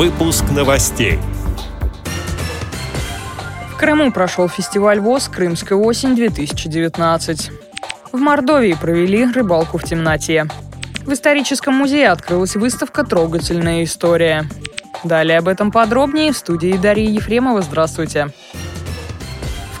Выпуск новостей. В Крыму прошел фестиваль ВОЗ «Крымская осень-2019». В Мордовии провели рыбалку в темноте. В историческом музее открылась выставка «Трогательная история». Далее об этом подробнее в студии Дарьи Ефремова. Здравствуйте.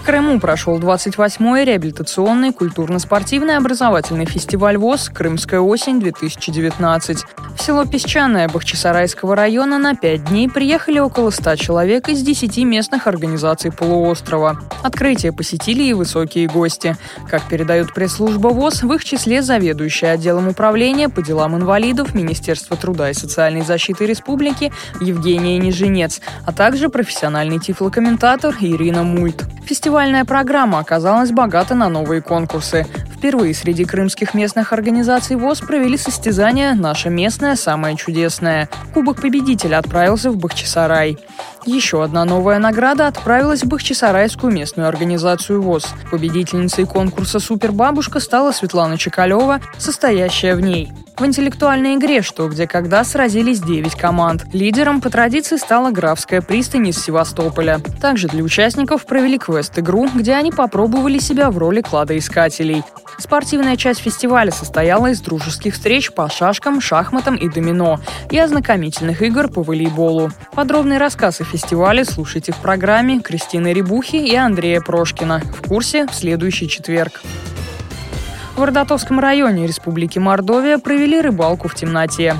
Крыму прошел 28-й реабилитационный культурно-спортивный образовательный фестиваль ВОЗ «Крымская осень-2019». В село Песчаное Бахчисарайского района на пять дней приехали около 100 человек из 10 местных организаций полуострова. Открытие посетили и высокие гости. Как передают пресс-служба ВОЗ, в их числе заведующая отделом управления по делам инвалидов Министерства труда и социальной защиты республики Евгения Ниженец, а также профессиональный тифлокомментатор Ирина Мульт. Фестивальная программа оказалась богата на новые конкурсы. Впервые среди крымских местных организаций ВОЗ провели состязание «Наша местная самая чудесная». Кубок победителя отправился в Бахчисарай. Еще одна новая награда отправилась в Бахчисарайскую местную организацию ВОЗ. Победительницей конкурса «Супербабушка» стала Светлана Чекалева, состоящая в ней. В интеллектуальной игре «Что, где, когда» сразились 9 команд. Лидером по традиции стала Графская пристань из Севастополя. Также для участников провели квест-игру, где они попробовали себя в роли кладоискателей. Спортивная часть фестиваля состояла из дружеских встреч по шашкам, шахматам и домино и ознакомительных игр по волейболу. Подробный рассказ о фестивале слушайте в программе Кристины Рибухи и Андрея Прошкина в курсе в следующий четверг. В Ордатовском районе Республики Мордовия провели рыбалку в темноте.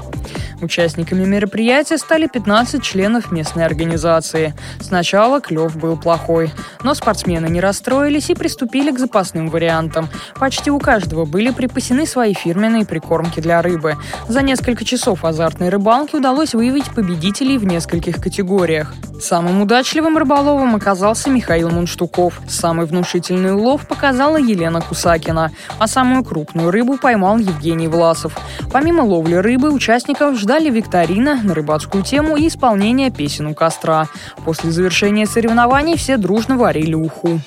Участниками мероприятия стали 15 членов местной организации. Сначала клев был плохой, но спортсмены не расстроились и приступили к запасным вариантам. Почти у каждого были припасены свои фирменные прикормки для рыбы. За несколько часов азартной рыбалки удалось выявить победителей в нескольких категориях. Самым удачливым рыболовом оказался Михаил Мунштуков. Самый внушительный улов показала Елена Кусакина, а самую крупную рыбу поймал Евгений Власов. Помимо ловли рыбы, участников ждали викторина на рыбацкую тему и исполнение песен у костра. После завершения соревнований все дружно варили уху.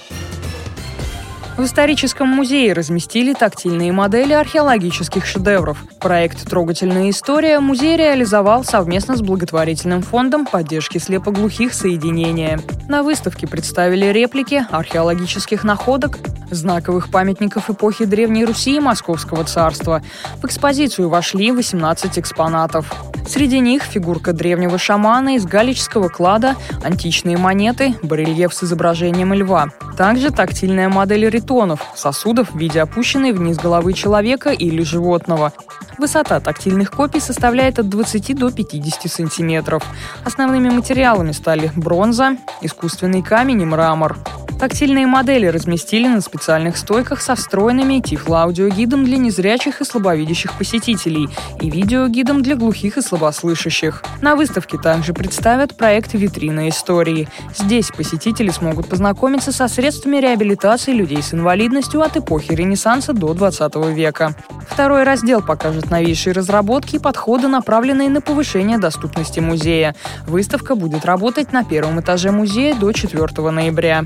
В историческом музее разместили тактильные модели археологических шедевров. Проект «Трогательная история» музей реализовал совместно с благотворительным фондом поддержки слепоглухих соединения. На выставке представили реплики археологических находок, знаковых памятников эпохи Древней Руси и Московского царства. В экспозицию вошли 18 экспонатов. Среди них фигурка древнего шамана из галического клада, античные монеты, барельеф с изображением льва. Также тактильная модель ритонов, сосудов в виде опущенной вниз головы человека или животного. Высота тактильных копий составляет от 20 до 50 сантиметров. Основными материалами стали бронза, искусственный камень и мрамор. Тактильные модели разместили на специальных стойках со встроенными тифлоаудиогидом для незрячих и слабовидящих посетителей и видеогидом для глухих и слабослышащих. На выставке также представят проект «Витрина истории». Здесь посетители смогут познакомиться со средствами реабилитации людей с инвалидностью от эпохи Ренессанса до 20 века. Второй раздел покажет новейшие разработки и подходы, направленные на повышение доступности музея. Выставка будет работать на первом этаже музея до 4 ноября.